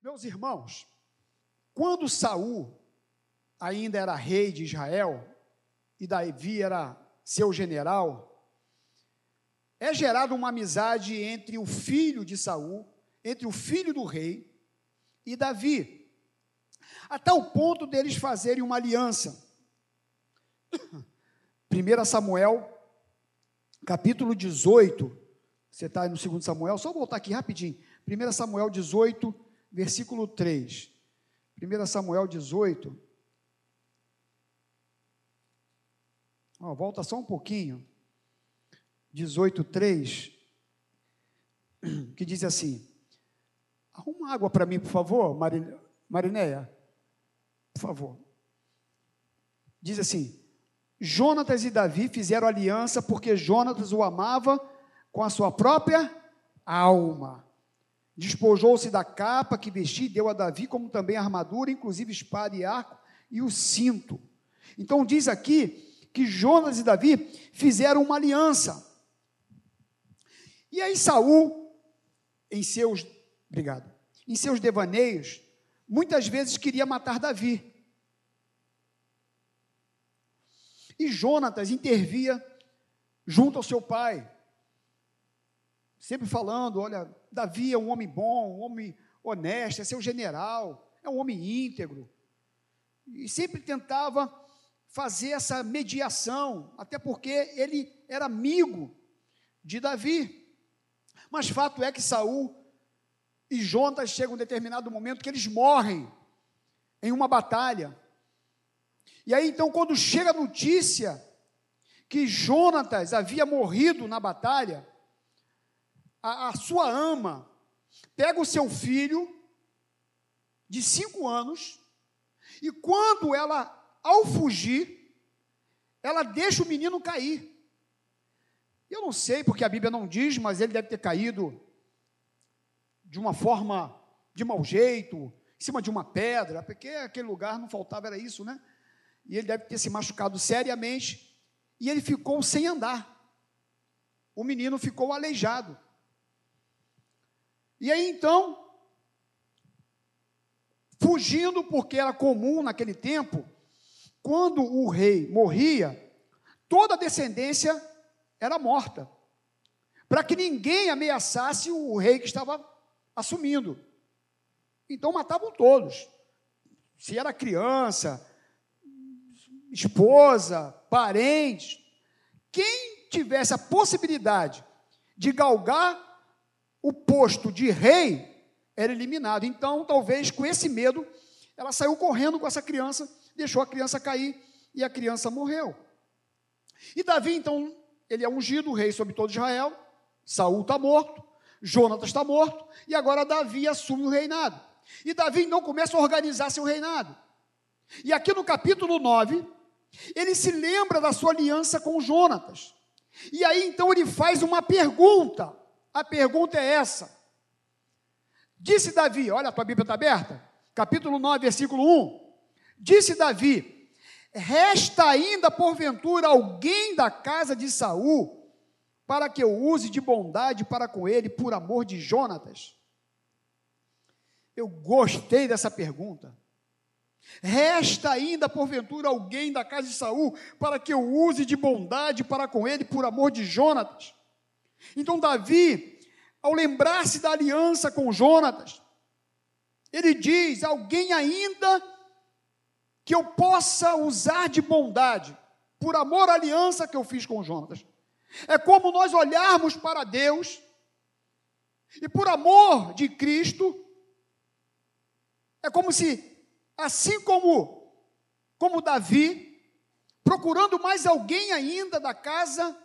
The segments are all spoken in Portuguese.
Meus irmãos, quando Saul ainda era rei de Israel e Davi era seu general, é gerada uma amizade entre o filho de Saul, entre o filho do rei e Davi, a tal ponto deles fazerem uma aliança. 1 Samuel, capítulo 18, você está no 2 Samuel, só voltar aqui rapidinho. 1 Samuel 18, versículo 3. 1 Samuel 18. Ó, volta só um pouquinho. 18, 3. Que diz assim: Arruma água para mim, por favor, Marinéia. Por favor. Diz assim: Jonatas e Davi fizeram aliança porque Jonatas o amava com a sua própria alma. Despojou-se da capa que vestia e deu a Davi, como também a armadura, inclusive espada e arco e o cinto. Então diz aqui que Jonas e Davi fizeram uma aliança. E aí Saul, em seus, obrigado, em seus devaneios, muitas vezes queria matar Davi. E Jonatas intervia junto ao seu pai, sempre falando: olha, Davi é um homem bom, um homem honesto, é seu general, é um homem íntegro. E sempre tentava fazer essa mediação, até porque ele era amigo de Davi. Mas fato é que Saul e Jonas chegam um determinado momento que eles morrem em uma batalha. E aí então, quando chega a notícia que Jonatas havia morrido na batalha, a, a sua ama pega o seu filho de cinco anos e quando ela, ao fugir, ela deixa o menino cair. Eu não sei porque a Bíblia não diz, mas ele deve ter caído de uma forma de mau jeito, em cima de uma pedra, porque aquele lugar não faltava era isso, né? E ele deve ter se machucado seriamente e ele ficou sem andar. O menino ficou aleijado. E aí então, fugindo, porque era comum naquele tempo, quando o rei morria, toda a descendência era morta, para que ninguém ameaçasse o rei que estava assumindo. Então matavam todos. Se era criança, esposa, parente, quem tivesse a possibilidade de galgar o posto de rei era eliminado. Então, talvez com esse medo, ela saiu correndo com essa criança, deixou a criança cair e a criança morreu. E Davi, então, ele é ungido rei sobre todo Israel. Saul está morto, Jonatas está morto, e agora Davi assume o reinado. E Davi então começa a organizar seu reinado. E aqui no capítulo 9, ele se lembra da sua aliança com Jonatas. E aí então ele faz uma pergunta a pergunta é essa. Disse Davi, olha a tua Bíblia está aberta, capítulo 9, versículo 1. Disse Davi: Resta ainda porventura alguém da casa de Saul para que eu use de bondade para com ele por amor de Jonatas? Eu gostei dessa pergunta. Resta ainda porventura alguém da casa de Saul para que eu use de bondade para com ele por amor de Jonatas? Então, Davi, ao lembrar-se da aliança com Jonatas, ele diz: alguém ainda que eu possa usar de bondade, por amor à aliança que eu fiz com Jonatas. É como nós olharmos para Deus e por amor de Cristo, é como se, assim como, como Davi, procurando mais alguém ainda da casa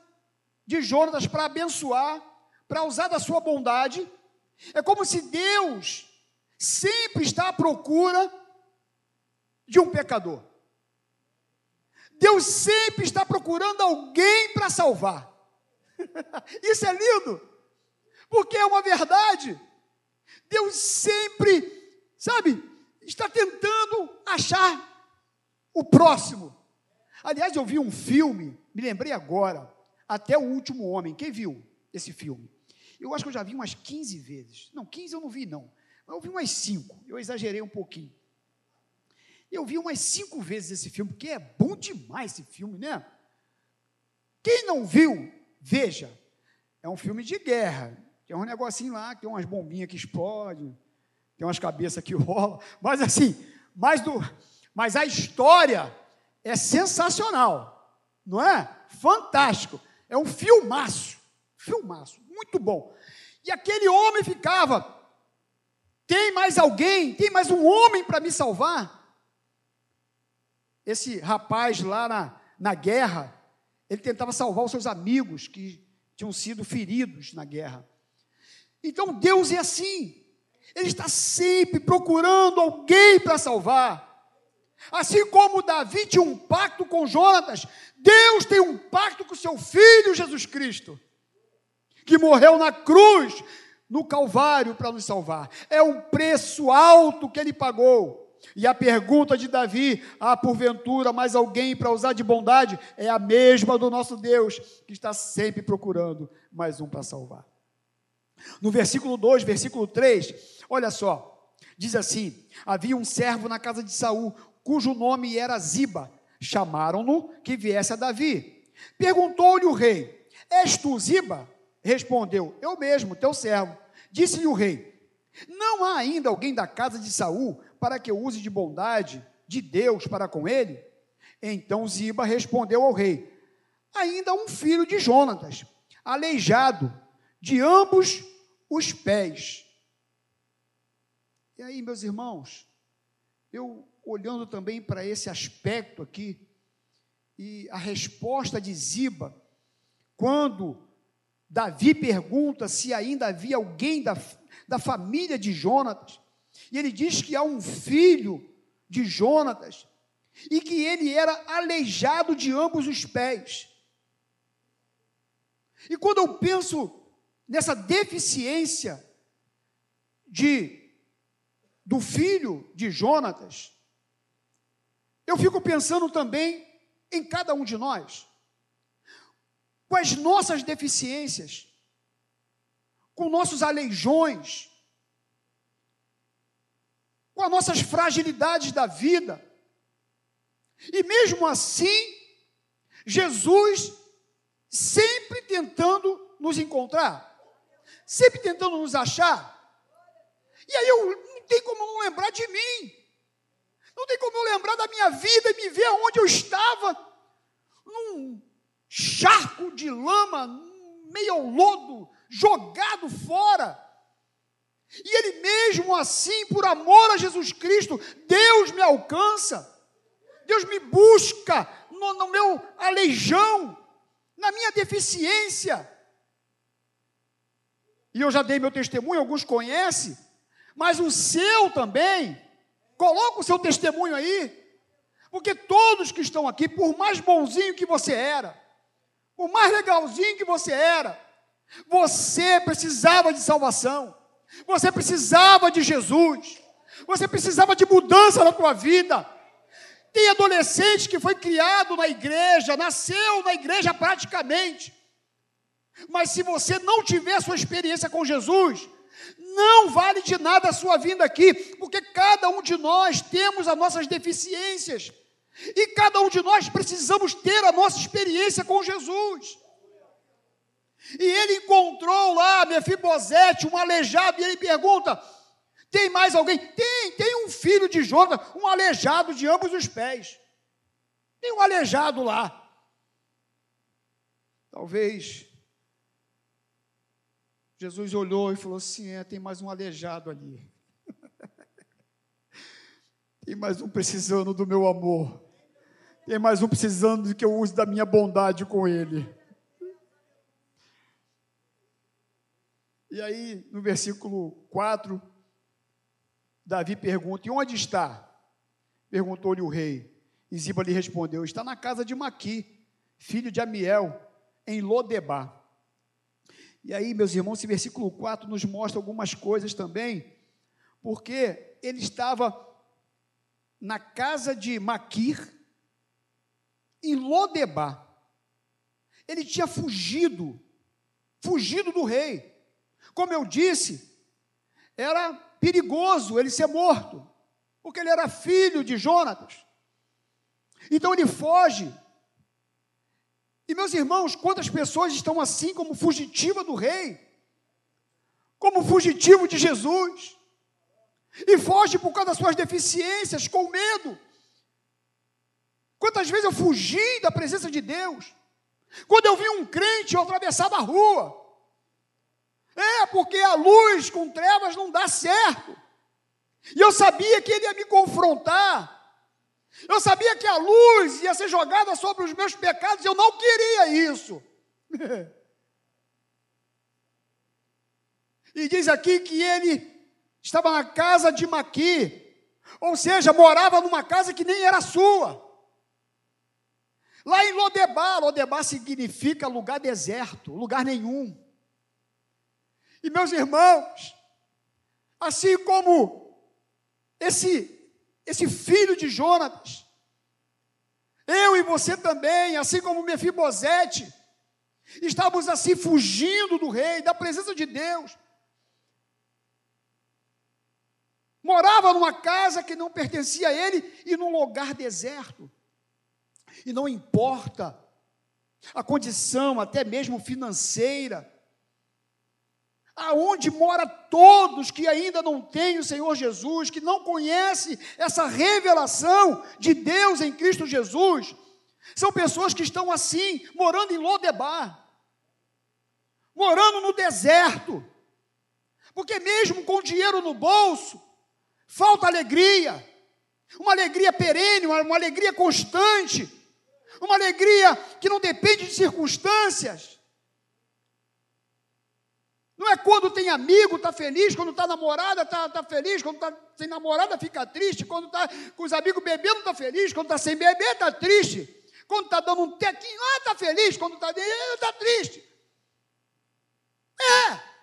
de Jonas para abençoar, para usar da sua bondade. É como se Deus sempre está à procura de um pecador. Deus sempre está procurando alguém para salvar. Isso é lindo, porque é uma verdade. Deus sempre, sabe, está tentando achar o próximo. Aliás, eu vi um filme, me lembrei agora, até o Último Homem. Quem viu esse filme? Eu acho que eu já vi umas 15 vezes. Não, 15 eu não vi, não. Eu vi umas cinco, eu exagerei um pouquinho. Eu vi umas cinco vezes esse filme, porque é bom demais esse filme, né? Quem não viu, veja. É um filme de guerra. Tem um negocinho lá, tem umas bombinhas que explodem, tem umas cabeças que rolam. Mas assim, mas, do, mas a história é sensacional, não é? Fantástico. É um filmaço, filmaço, muito bom. E aquele homem ficava, tem mais alguém, tem mais um homem para me salvar? Esse rapaz lá na, na guerra, ele tentava salvar os seus amigos que tinham sido feridos na guerra. Então Deus é assim, Ele está sempre procurando alguém para salvar. Assim como Davi tinha um pacto com Jonatas, Deus tem um pacto com seu filho Jesus Cristo, que morreu na cruz, no Calvário, para nos salvar. É um preço alto que ele pagou. E a pergunta de Davi, há porventura mais alguém para usar de bondade? É a mesma do nosso Deus, que está sempre procurando mais um para salvar. No versículo 2, versículo 3, olha só, diz assim: Havia um servo na casa de Saul, cujo nome era Ziba. Chamaram-no que viesse a Davi. Perguntou-lhe o rei: És tu Ziba? Respondeu: Eu mesmo, teu servo. Disse-lhe o rei: Não há ainda alguém da casa de Saul para que eu use de bondade de Deus para com ele? Então Ziba respondeu ao rei: Ainda um filho de Jonatas, aleijado de ambos os pés. E aí, meus irmãos, eu olhando também para esse aspecto aqui, e a resposta de Ziba, quando Davi pergunta se ainda havia alguém da, da família de Jonatas, e ele diz que há um filho de Jonatas, e que ele era aleijado de ambos os pés. E quando eu penso nessa deficiência de do filho de Jonatas, eu fico pensando também em cada um de nós, com as nossas deficiências, com nossos aleijões, com as nossas fragilidades da vida. E mesmo assim, Jesus sempre tentando nos encontrar sempre tentando nos achar. E aí eu não tem como não lembrar de mim. Não tem como eu lembrar da minha vida e me ver onde eu estava, num charco de lama, meio ao lodo, jogado fora. E ele mesmo assim, por amor a Jesus Cristo, Deus me alcança, Deus me busca no, no meu aleijão, na minha deficiência. E eu já dei meu testemunho, alguns conhecem, mas o seu também. Coloca o seu testemunho aí. Porque todos que estão aqui, por mais bonzinho que você era, por mais legalzinho que você era, você precisava de salvação. Você precisava de Jesus. Você precisava de mudança na tua vida. Tem adolescente que foi criado na igreja, nasceu na igreja praticamente mas se você não tiver sua experiência com Jesus, não vale de nada a sua vinda aqui, porque cada um de nós temos as nossas deficiências. E cada um de nós precisamos ter a nossa experiência com Jesus. E ele encontrou lá Mefibosete, um aleijado, e ele pergunta: tem mais alguém? Tem, tem um filho de Jonas, um aleijado de ambos os pés. Tem um aleijado lá. Talvez Jesus olhou e falou assim: é, tem mais um aleijado ali. tem mais um precisando do meu amor. Tem mais um precisando de que eu use da minha bondade com ele. E aí, no versículo 4, Davi pergunta: E onde está? Perguntou-lhe o rei. E Ziba lhe respondeu: Está na casa de Maqui, filho de Amiel, em Lodebar. E aí, meus irmãos, esse versículo 4 nos mostra algumas coisas também, porque ele estava na casa de Maquir, em Lodebar. Ele tinha fugido, fugido do rei. Como eu disse, era perigoso ele ser morto, porque ele era filho de Jonatas. Então ele foge. E meus irmãos, quantas pessoas estão assim como fugitiva do rei, como fugitivo de Jesus, e foge por causa das suas deficiências, com medo. Quantas vezes eu fugi da presença de Deus? Quando eu vi um crente, eu atravessava a rua. É, porque a luz com trevas não dá certo. E eu sabia que ele ia me confrontar. Eu sabia que a luz ia ser jogada sobre os meus pecados, eu não queria isso. e diz aqui que ele estava na casa de Maqui, ou seja, morava numa casa que nem era sua. Lá em Lodebar, Lodebar significa lugar deserto, lugar nenhum. E meus irmãos, assim como esse esse filho de Jonatas, eu e você também, assim como Mefibosete, estávamos assim fugindo do rei, da presença de Deus. Morava numa casa que não pertencia a ele e num lugar deserto. E não importa a condição, até mesmo financeira, aonde mora todos que ainda não têm o Senhor Jesus, que não conhecem essa revelação de Deus em Cristo Jesus, são pessoas que estão assim, morando em Lodebar, morando no deserto, porque mesmo com dinheiro no bolso, falta alegria, uma alegria perene, uma, uma alegria constante, uma alegria que não depende de circunstâncias. Não é quando tem amigo, está feliz, quando está namorada, está tá feliz, quando está sem namorada, fica triste, quando está com os amigos bebendo, está feliz, quando está sem beber, está triste, quando está dando um tequinho, ah, está feliz, quando está está triste. É,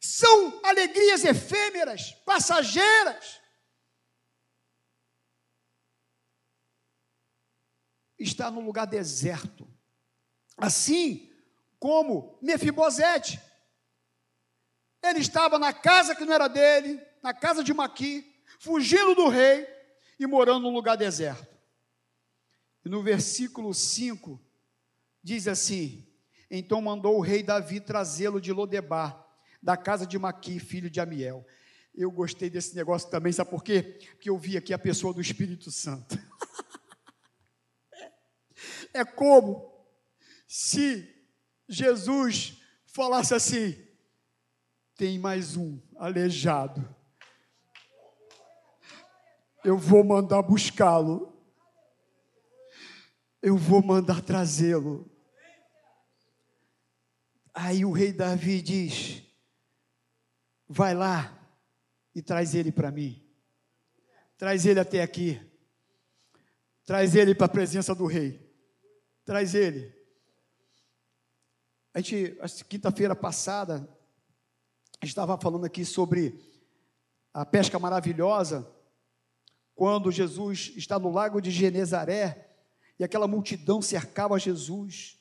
são alegrias efêmeras, passageiras. Está no lugar deserto, assim como Mefibosete ele estava na casa que não era dele, na casa de Maqui, fugindo do rei e morando num lugar deserto. E no versículo 5 diz assim: Então mandou o rei Davi trazê-lo de Lodebar, da casa de Maqui, filho de Amiel. Eu gostei desse negócio também, sabe por quê? Porque eu vi aqui a pessoa do Espírito Santo. é como se Jesus falasse assim: tem mais um aleijado. Eu vou mandar buscá-lo. Eu vou mandar trazê-lo. Aí o rei Davi diz: Vai lá e traz ele para mim. Traz ele até aqui. Traz ele para a presença do rei. Traz ele. A gente, quinta-feira passada, estava falando aqui sobre a pesca maravilhosa, quando Jesus está no lago de Genezaré e aquela multidão cercava Jesus.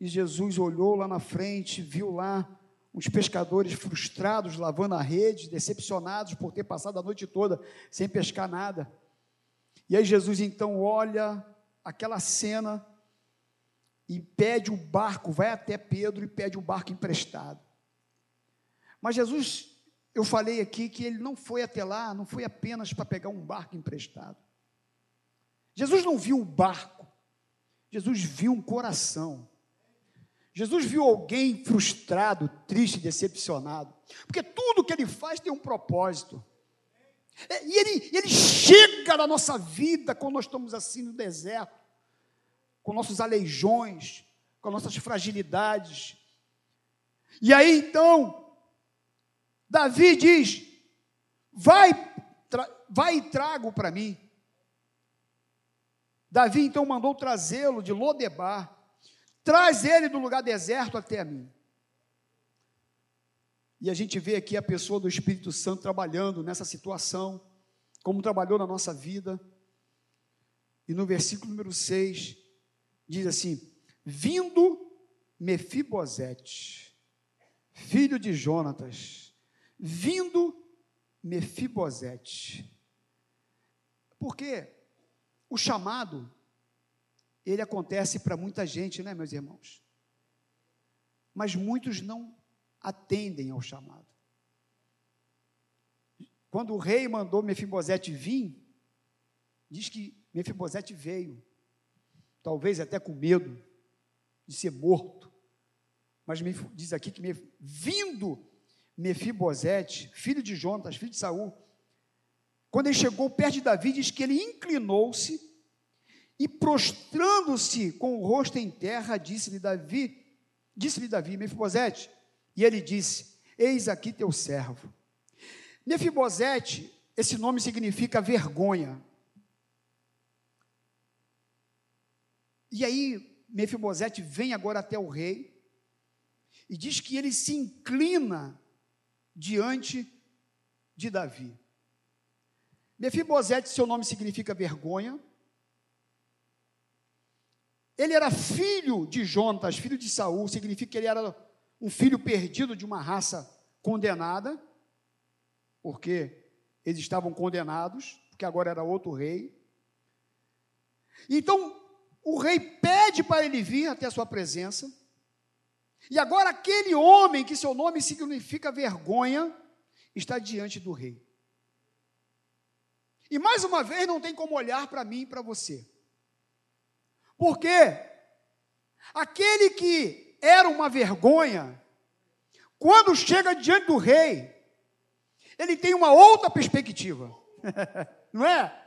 E Jesus olhou lá na frente, viu lá uns pescadores frustrados lavando a rede, decepcionados por ter passado a noite toda sem pescar nada. E aí Jesus então olha aquela cena e pede o barco, vai até Pedro e pede o barco emprestado. Mas Jesus, eu falei aqui que ele não foi até lá, não foi apenas para pegar um barco emprestado. Jesus não viu um barco, Jesus viu um coração. Jesus viu alguém frustrado, triste, decepcionado, porque tudo que ele faz tem um propósito. É, e ele, ele chega na nossa vida quando nós estamos assim no deserto, com nossos aleijões, com nossas fragilidades. E aí então, Davi diz: vai, vai e trago para mim. Davi então mandou trazê-lo de Lodebar, traz ele do lugar deserto até mim. E a gente vê aqui a pessoa do Espírito Santo trabalhando nessa situação, como trabalhou na nossa vida. E no versículo número 6, diz assim: Vindo Mefibosete, filho de Jonatas, vindo Mefibosete. Porque o chamado, ele acontece para muita gente, né, meus irmãos? Mas muitos não atendem ao chamado. Quando o rei mandou Mefibosete vir, diz que Mefibosete veio, talvez até com medo de ser morto. Mas diz aqui que vindo Mefibosete, filho de Jonas, filho de Saul, quando ele chegou perto de Davi, diz que ele inclinou-se e prostrando-se com o rosto em terra, disse-lhe Davi, disse-lhe Davi, Mefibosete, e ele disse: Eis aqui teu servo. Mefibosete, esse nome significa vergonha. E aí, Mefibosete vem agora até o rei e diz que ele se inclina diante de Davi. Mefibosete, seu nome significa vergonha. Ele era filho de Jonas, filho de Saul, significa que ele era um filho perdido de uma raça condenada, porque eles estavam condenados, porque agora era outro rei. Então, o rei pede para ele vir até a sua presença. E agora aquele homem que seu nome significa vergonha está diante do rei. E mais uma vez não tem como olhar para mim e para você. Porque aquele que era uma vergonha, quando chega diante do rei, ele tem uma outra perspectiva. não é?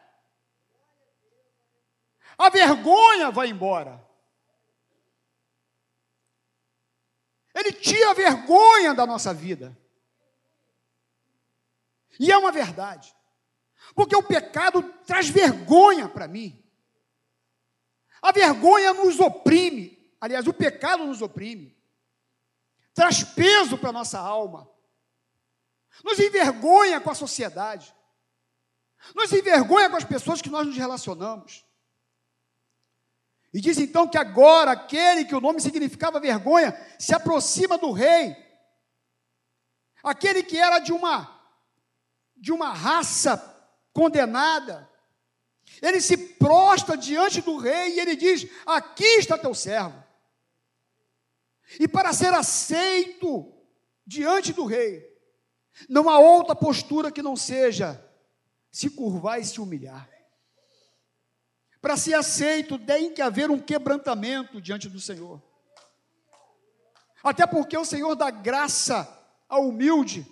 A vergonha vai embora. Ele tira a vergonha da nossa vida. E é uma verdade. Porque o pecado traz vergonha para mim. A vergonha nos oprime. Aliás, o pecado nos oprime. Traz peso para a nossa alma. Nos envergonha com a sociedade. Nos envergonha com as pessoas que nós nos relacionamos. E diz então que agora aquele que o nome significava vergonha se aproxima do rei. Aquele que era de uma de uma raça condenada. Ele se prostra diante do rei e ele diz: Aqui está teu servo. E para ser aceito diante do rei, não há outra postura que não seja se curvar e se humilhar. Para ser aceito, tem que haver um quebrantamento diante do Senhor. Até porque o Senhor dá graça ao humilde,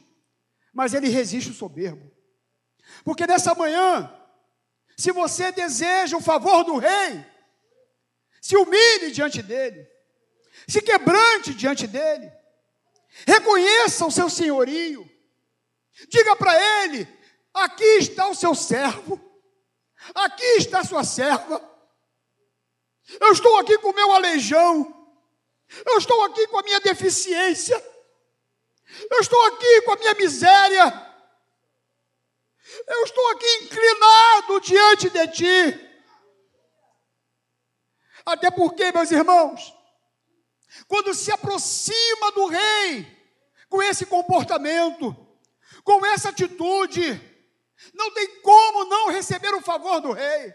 mas ele resiste o soberbo. Porque nessa manhã, se você deseja o favor do rei, se humilhe diante dele, se quebrante diante dele, reconheça o seu senhorio, diga para ele: aqui está o seu servo, aqui está sua serva, eu estou aqui com o meu aleijão, eu estou aqui com a minha deficiência, eu estou aqui com a minha miséria, eu estou aqui inclinado diante de ti. Até porque, meus irmãos, quando se aproxima do rei com esse comportamento, com essa atitude, não tem como não receber o favor do rei.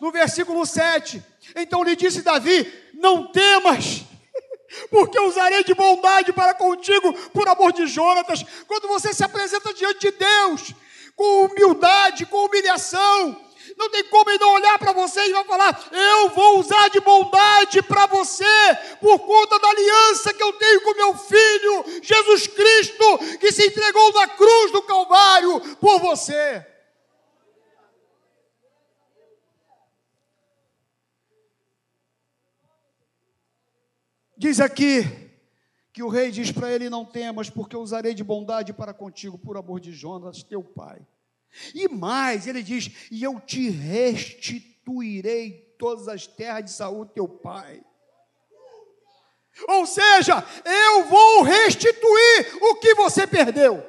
No versículo 7, então lhe disse Davi: Não temas, porque usarei de bondade para contigo por amor de Jonatas. Quando você se apresenta diante de Deus, com humildade, com humilhação, não tem como ele não olhar para você e vai falar: Eu vou usar de bondade para você, por conta da aliança que eu tenho com meu filho, Jesus Cristo, que se entregou na cruz do Calvário por você. Diz aqui que o rei diz para ele: Não temas, porque eu usarei de bondade para contigo, por amor de Jonas, teu pai. E mais, ele diz: E eu te restituirei todas as terras de Saúl, teu pai. Ou seja, eu vou restituir o que você perdeu.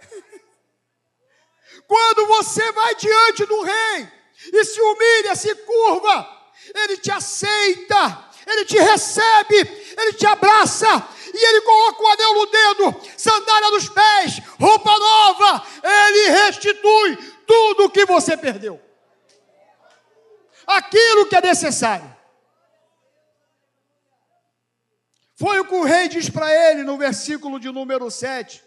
Quando você vai diante do rei e se humilha, se curva, ele te aceita ele te recebe, ele te abraça e ele coloca o anel no dedo, sandália nos pés, roupa nova, ele restitui tudo o que você perdeu. Aquilo que é necessário. Foi o que o rei diz para ele no versículo de número 7.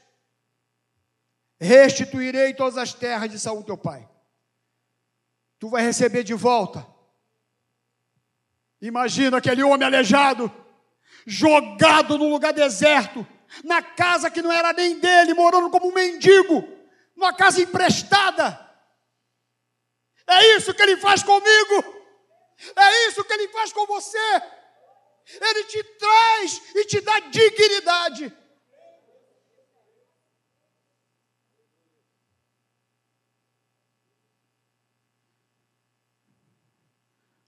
Restituirei todas as terras de Saul teu pai. Tu vai receber de volta. Imagina aquele homem aleijado, jogado num lugar deserto, na casa que não era nem dele, morando como um mendigo, numa casa emprestada. É isso que ele faz comigo. É isso que ele faz com você. Ele te traz e te dá dignidade.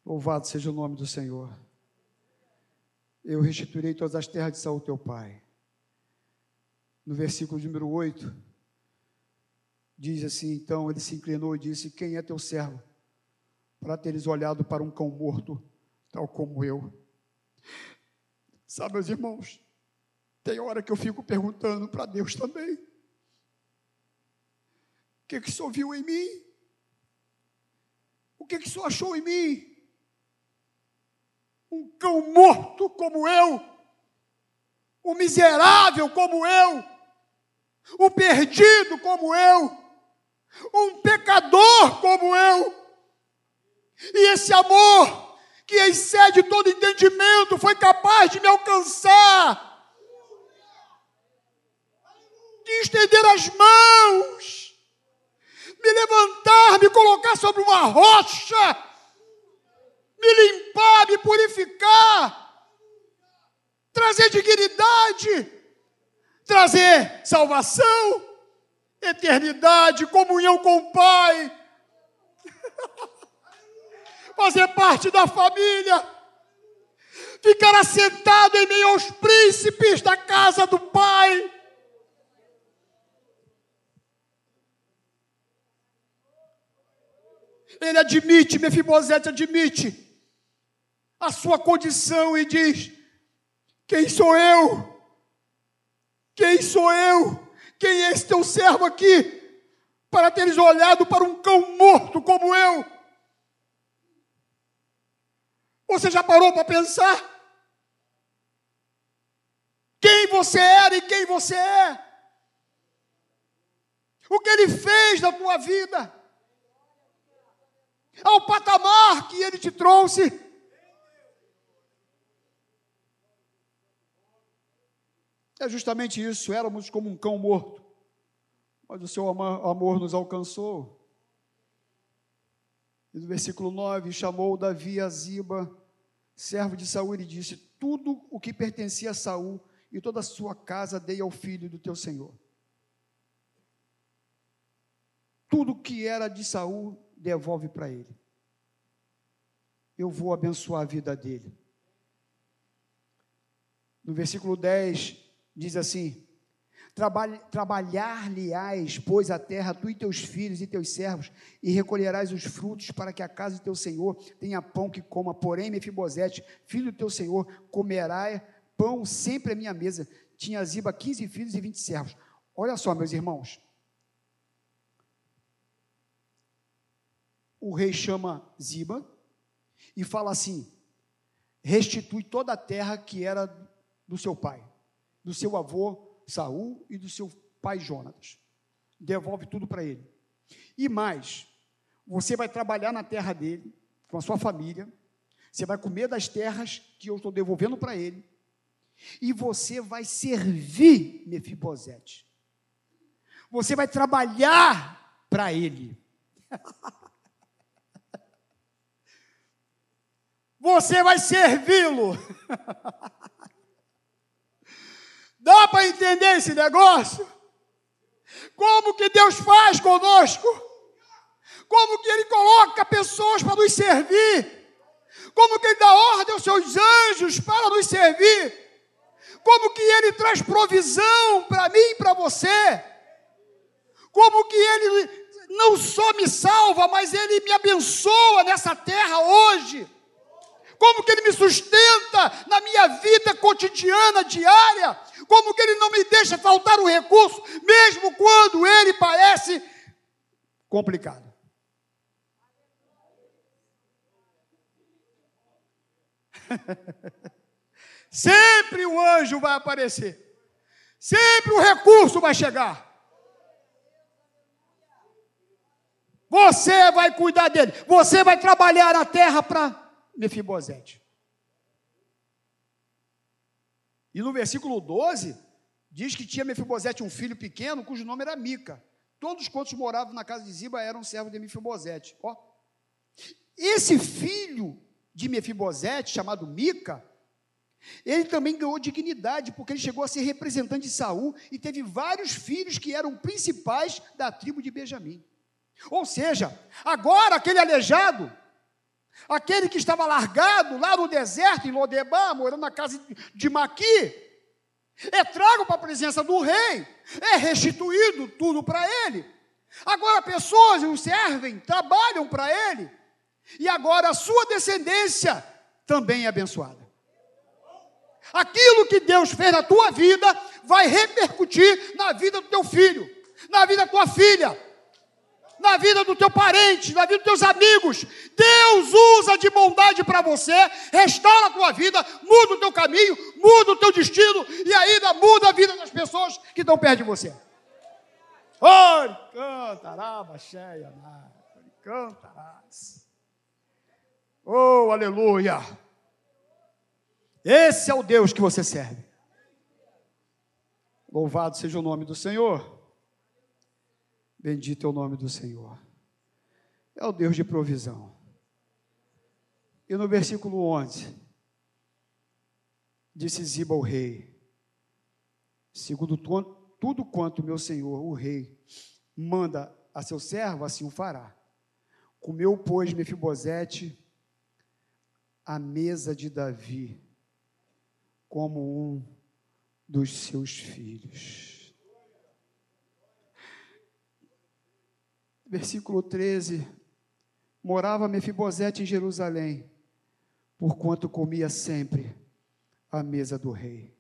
Louvado seja o nome do Senhor. Eu restituirei todas as terras de Saul, teu pai. No versículo número 8, diz assim: Então ele se inclinou e disse: Quem é teu servo? Para teres olhado para um cão morto, tal como eu. Sabe, meus irmãos, tem hora que eu fico perguntando para Deus também: o que, que o senhor viu em mim? O que, que o senhor achou em mim? Um cão morto como eu, um miserável como eu, um perdido como eu, um pecador como eu. E esse amor que excede todo entendimento, foi capaz de me alcançar, de estender as mãos, me levantar, me colocar sobre uma rocha, me limpar, me purificar, trazer dignidade, trazer salvação, eternidade, comunhão com o Pai fazer parte da família, ficar assentado em meio aos príncipes da casa do Pai. Ele admite, Mefibosete admite a sua condição e diz: Quem sou eu? Quem sou eu? Quem é esse teu servo aqui? Para teres olhado para um cão morto como eu você já parou para pensar? Quem você era e quem você é? O que ele fez na tua vida? Ao patamar que ele te trouxe. É justamente isso, éramos como um cão morto, mas o seu amor nos alcançou. E no versículo 9, chamou Davi a Ziba, servo de Saul, e disse: Tudo o que pertencia a Saul e toda a sua casa dei ao filho do teu senhor. Tudo que era de Saul, devolve para ele. Eu vou abençoar a vida dele. No versículo 10, diz assim: Trabalhar-lhe-ás, pois, a terra, tu e teus filhos e teus servos, e recolherás os frutos para que a casa de teu senhor tenha pão que coma. Porém, Mefibosete, filho do teu senhor, comerá pão sempre à minha mesa. Tinha Ziba 15 filhos e 20 servos. Olha só, meus irmãos. O rei chama Ziba e fala assim: restitui toda a terra que era do seu pai, do seu avô Saul e do seu pai Jonatas. Devolve tudo para ele. E mais, você vai trabalhar na terra dele, com a sua família, você vai comer das terras que eu estou devolvendo para ele, e você vai servir Mefibosete. Você vai trabalhar para ele. Você vai servi-lo. Dá para entender esse negócio? Como que Deus faz conosco? Como que Ele coloca pessoas para nos servir? Como que Ele dá ordem aos seus anjos para nos servir? Como que Ele traz provisão para mim e para você? Como que Ele não só me salva, mas Ele me abençoa nessa terra hoje? Como que Ele me sustenta na minha vida cotidiana, diária? Como que ele não me deixa faltar o recurso, mesmo quando ele parece complicado? Sempre o anjo vai aparecer. Sempre o recurso vai chegar. Você vai cuidar dele. Você vai trabalhar na terra para Mefibosete. E no versículo 12, diz que tinha Mefibosete um filho pequeno, cujo nome era Mica. Todos quantos moravam na casa de Ziba eram servos de Mefibosete. Ó. Esse filho de Mefibosete, chamado Mica, ele também ganhou dignidade, porque ele chegou a ser representante de Saul e teve vários filhos que eram principais da tribo de Benjamim. Ou seja, agora aquele aleijado, aquele que estava largado lá no deserto, em Lodebar, morando na casa de Maqui, é trago para a presença do rei, é restituído tudo para ele. Agora pessoas o servem, trabalham para ele, e agora a sua descendência também é abençoada. Aquilo que Deus fez na tua vida vai repercutir na vida do teu filho, na vida da tua filha, na vida do teu parente, na vida dos teus amigos. Deus usa de bondade para você, restaura a tua vida, muda o teu caminho, muda o teu destino e ainda muda a vida das pessoas que estão perto de você. Oi, cantará, cheia, cantarás. Oh, aleluia. Esse é o Deus que você serve. Louvado seja o nome do Senhor. Bendito é o nome do Senhor. É o Deus de provisão. E no versículo 11, disse Ziba ao rei: Segundo tudo quanto meu senhor, o rei, manda a seu servo, assim o fará. Comeu, pois, Mefibosete a mesa de Davi como um dos seus filhos. Versículo 13: Morava Mefibosete em Jerusalém, porquanto comia sempre à mesa do rei.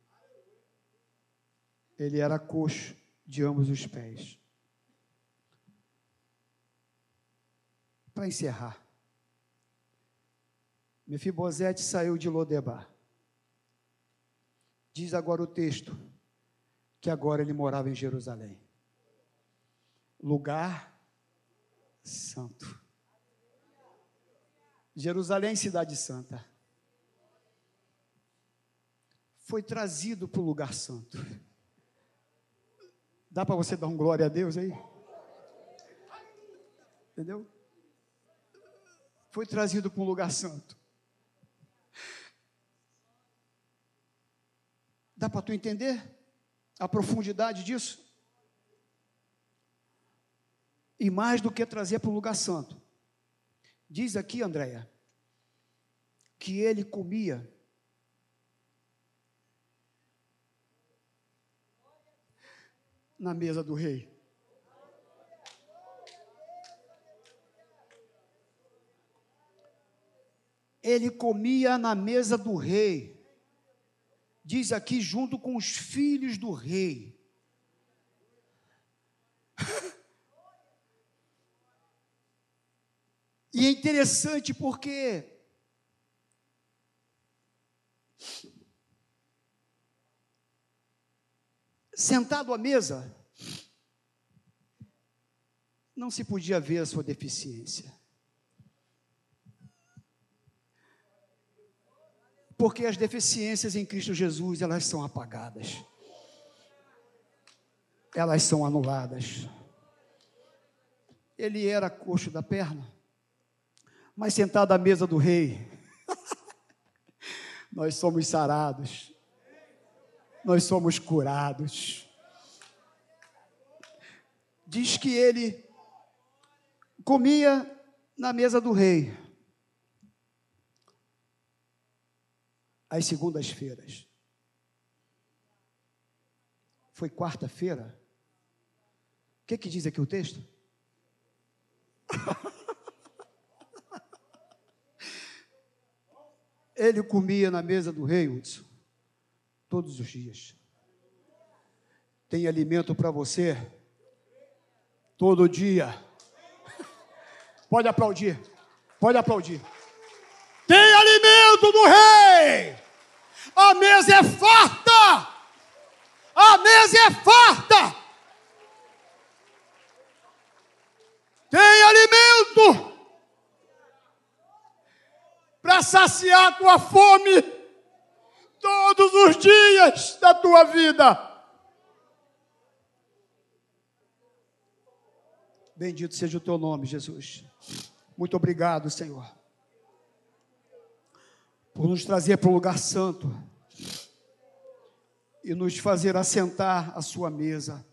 Ele era coxo de ambos os pés. Para encerrar, Mefibosete saiu de Lodebar Diz agora o texto que agora ele morava em Jerusalém. Lugar santo. Jerusalém, cidade santa. Foi trazido para o lugar santo. Dá para você dar um glória a Deus aí? Entendeu? Foi trazido para um lugar santo. Dá para tu entender a profundidade disso? E mais do que trazer para o lugar santo. Diz aqui, Andréia, que ele comia na mesa do rei. Ele comia na mesa do rei diz aqui, junto com os filhos do rei. E é interessante porque sentado à mesa, não se podia ver a sua deficiência. Porque as deficiências em Cristo Jesus, elas são apagadas. Elas são anuladas. Ele era coxo da perna, mas sentado à mesa do rei, nós somos sarados, nós somos curados. Diz que ele comia na mesa do rei. às segundas-feiras. Foi quarta-feira? O que, que diz aqui o texto? Ele comia na mesa do rei, Hudson, todos os dias. Tem alimento para você todo dia. Pode aplaudir. Pode aplaudir. Tem alimento do rei. A mesa é farta. A mesa é farta. Tem alimento para saciar a tua fome todos os dias da tua vida. Bendito seja o teu nome, Jesus. Muito obrigado, Senhor, por nos trazer para o lugar santo e nos fazer assentar à sua mesa.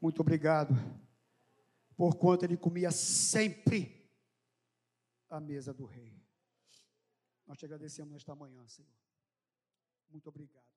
Muito obrigado, por quanto ele comia sempre à mesa do rei. Nós te agradecemos nesta manhã, Senhor. Muito obrigado.